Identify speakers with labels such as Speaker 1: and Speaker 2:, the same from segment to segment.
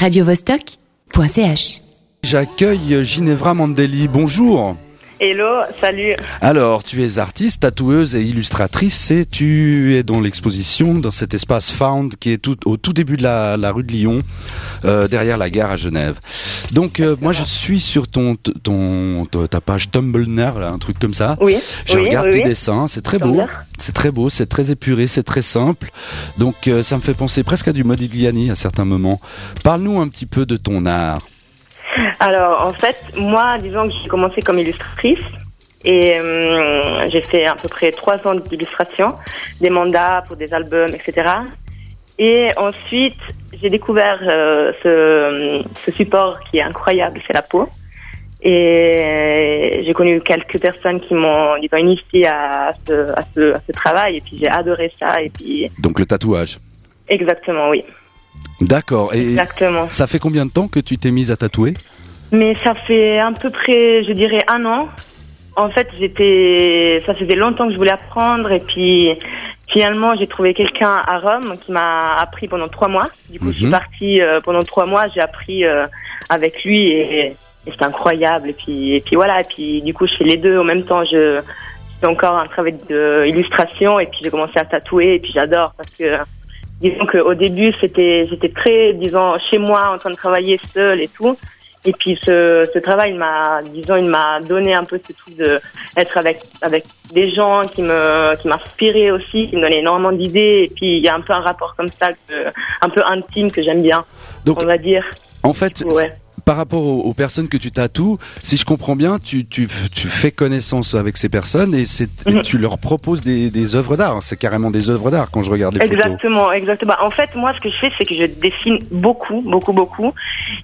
Speaker 1: radiovostok.ch.
Speaker 2: J'accueille Ginevra Mandeli. Bonjour.
Speaker 3: Hello, salut.
Speaker 2: Alors, tu es artiste, tatoueuse et illustratrice et tu es dans l'exposition dans cet espace Found qui est tout, au tout début de la, la rue de Lyon, euh, derrière la gare à Genève. Donc, euh, moi, je suis sur ton, ton, ton- ta page Tumblr, là, un truc comme ça.
Speaker 3: Oui.
Speaker 2: Je
Speaker 3: oui,
Speaker 2: regarde
Speaker 3: oui,
Speaker 2: tes
Speaker 3: oui.
Speaker 2: dessins, c'est très beau. C'est très beau, c'est très épuré, c'est très simple. Donc, euh, ça me fait penser presque à du Modigliani à certains moments. Parle-nous un petit peu de ton art.
Speaker 3: Alors, en fait, moi, disons que j'ai commencé comme illustratrice et euh, j'ai fait à peu près trois ans d'illustration, des mandats pour des albums, etc. Et ensuite, j'ai découvert euh, ce, ce support qui est incroyable, c'est la peau. Et j'ai connu quelques personnes qui m'ont initié à ce, à, ce, à ce travail et puis j'ai adoré ça. Et puis,
Speaker 2: Donc, le tatouage.
Speaker 3: exactement, oui.
Speaker 2: D'accord. Et
Speaker 3: Exactement.
Speaker 2: ça fait combien de temps que tu t'es mise à tatouer?
Speaker 3: Mais ça fait à peu près, je dirais, un an. En fait, j'étais, ça faisait longtemps que je voulais apprendre et puis finalement, j'ai trouvé quelqu'un à Rome qui m'a appris pendant trois mois. Du coup, je suis
Speaker 2: Mhm.
Speaker 3: partie euh, pendant trois mois. J'ai appris euh, avec lui et, et c'était incroyable. Et puis, et puis voilà. Et puis du coup, je fais les deux en même temps. Je fais encore un travail d'illustration et puis j'ai commencé à tatouer et puis j'adore parce que disons qu'au début, c'était, j'étais très, disons, chez moi en train de travailler seule et tout. Et puis ce, ce travail il m'a, disons, il m'a donné un peu ce truc de être avec avec des gens qui me qui m'inspiraient aussi, qui me donnaient énormément d'idées. Et puis il y a un peu un rapport comme ça, que- un peu intime que j'aime bien,
Speaker 2: Donc,
Speaker 3: on va dire.
Speaker 2: en fait,
Speaker 3: Ouais.
Speaker 2: Par rapport aux, aux personnes que tu tatoues, si je comprends bien, tu, tu, tu fais connaissance avec ces personnes et,
Speaker 3: Mhm.
Speaker 2: tu leur proposes des, des œuvres d'art. C'est carrément des œuvres d'art quand je regarde les photos.
Speaker 3: Exactement, exactement. En fait, moi, ce que je fais, c'est que je dessine beaucoup, beaucoup, beaucoup,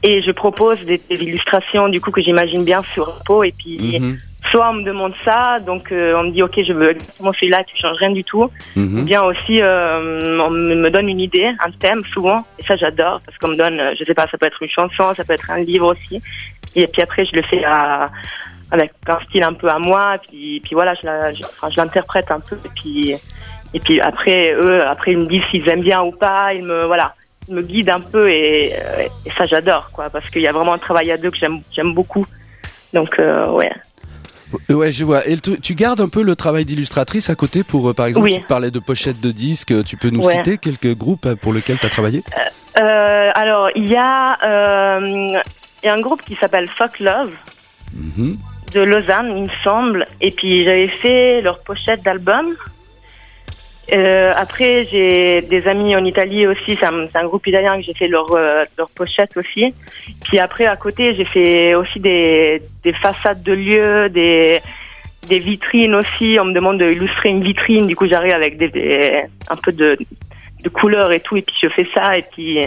Speaker 3: et je propose des, des illustrations, du coup, que j'imagine bien sur peau, et puis
Speaker 2: Mhm,
Speaker 3: soit on me demande ça, donc euh, on me dit, ok, je veux exactement celui-là, tu changes rien du tout. Ou
Speaker 2: mhm.
Speaker 3: bien aussi, euh, on me donne une idée, un thème, souvent, et ça, j'adore, parce qu'on me donne, euh, je sais pas, ça peut être une chanson, ça peut être un livre aussi, et puis après, je le fais à, avec un style un peu à moi, puis, puis voilà, je l'interprète un peu, et puis, et puis après, eux, après, ils me disent s'ils aiment bien ou pas, ils me, voilà, ils me guident un peu, et, et ça, j'adore, quoi, parce qu'il y a vraiment un travail à deux que j'aime, j'aime beaucoup. Donc, euh, ouais.
Speaker 2: Euh, Ouais, je vois. Et tu, tu gardes un peu le travail d'illustratrice à côté pour, euh, par exemple,
Speaker 3: Oui.
Speaker 2: tu parlais de pochettes de disques. Tu peux nous
Speaker 3: Ouais.
Speaker 2: citer quelques groupes euh, pour lesquels tu as travaillé?
Speaker 3: Euh, alors, il y euh, y a un groupe qui s'appelle Fuck Love.
Speaker 2: Mhm.
Speaker 3: de Lausanne, il me semble. Et puis j'avais fait leur pochette d'album. Euh, après, j'ai des amis en Italie aussi. C'est un, un groupe italien que j'ai fait leur, euh, leur pochette aussi. Puis après, à côté, j'ai fait aussi des, des façades de lieux, des, des vitrines aussi. On me demande d'illustrer une vitrine. Du coup, j'arrive avec des, des- un peu de, de couleurs et tout. Et puis je fais ça. Et puis,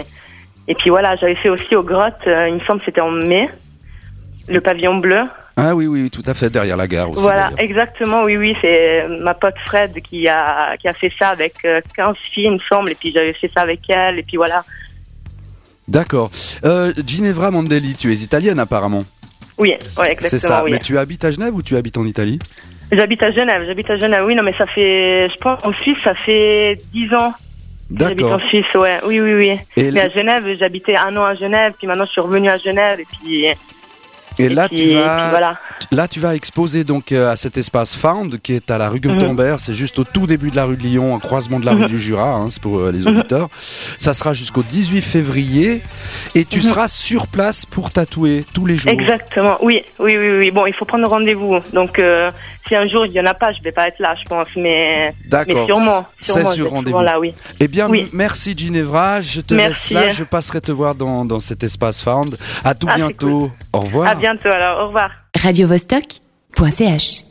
Speaker 3: et puis voilà, j'avais fait aussi aux grottes. euh, il me semble que c'était en mai. Le pavillon bleu.
Speaker 2: Ah oui, oui, tout à fait, derrière la gare aussi.
Speaker 3: Voilà, exactement, oui, oui, c'est ma pote Fred qui a, qui a fait ça avec euh, 15 filles, il me semble, et puis j'avais fait ça avec elle, et puis voilà.
Speaker 2: D'accord. Euh, Ginevra Mandeli, tu es italienne apparemment.
Speaker 3: Oui, ouais,
Speaker 2: C'est
Speaker 3: exactement,
Speaker 2: ça.
Speaker 3: oui.
Speaker 2: Mais tu habites à Genève ou tu habites en Italie?
Speaker 3: J'habite à Genève, j'habite à Genève, oui, non, mais ça fait, je pense, en Suisse, ça fait 10 ans que j'habite en
Speaker 2: D'accord.
Speaker 3: Suisse, ouais, oui, oui, oui.
Speaker 2: Et,
Speaker 3: Mais à Genève, j'habitais un an à Genève, puis maintenant je suis revenue à Genève, et puis, et
Speaker 2: et là,
Speaker 3: puis,
Speaker 2: tu vas,
Speaker 3: puis voilà.
Speaker 2: Là, tu vas exposer donc euh, à cet espace Found qui est à la rue Gutenberg. C'est juste au tout début de la rue de Lyon, un croisement de la rue
Speaker 3: Mhm.
Speaker 2: du Jura, hein, c'est pour euh, les
Speaker 3: Mhm.
Speaker 2: auditeurs. Ça sera jusqu'au 18 février et tu
Speaker 3: Mhm.
Speaker 2: seras sur place pour tatouer tous les jours.
Speaker 3: Exactement, oui, oui, oui, oui. Bon, il faut prendre rendez-vous. Donc, euh, si un jour il y en a pas, je vais pas être là, je pense. Mais, mais sûrement,
Speaker 2: C'est sur rendez-vous.
Speaker 3: là, oui.
Speaker 2: Eh bien,
Speaker 3: Oui.
Speaker 2: merci Ginevra. Je te
Speaker 3: Merci.
Speaker 2: laisse là. Je passerai te voir dans, dans cet espace Found. À tout
Speaker 3: Ah,
Speaker 2: bientôt. Au revoir.
Speaker 3: À bientôt. Alors, au revoir.
Speaker 1: radiovostok.ch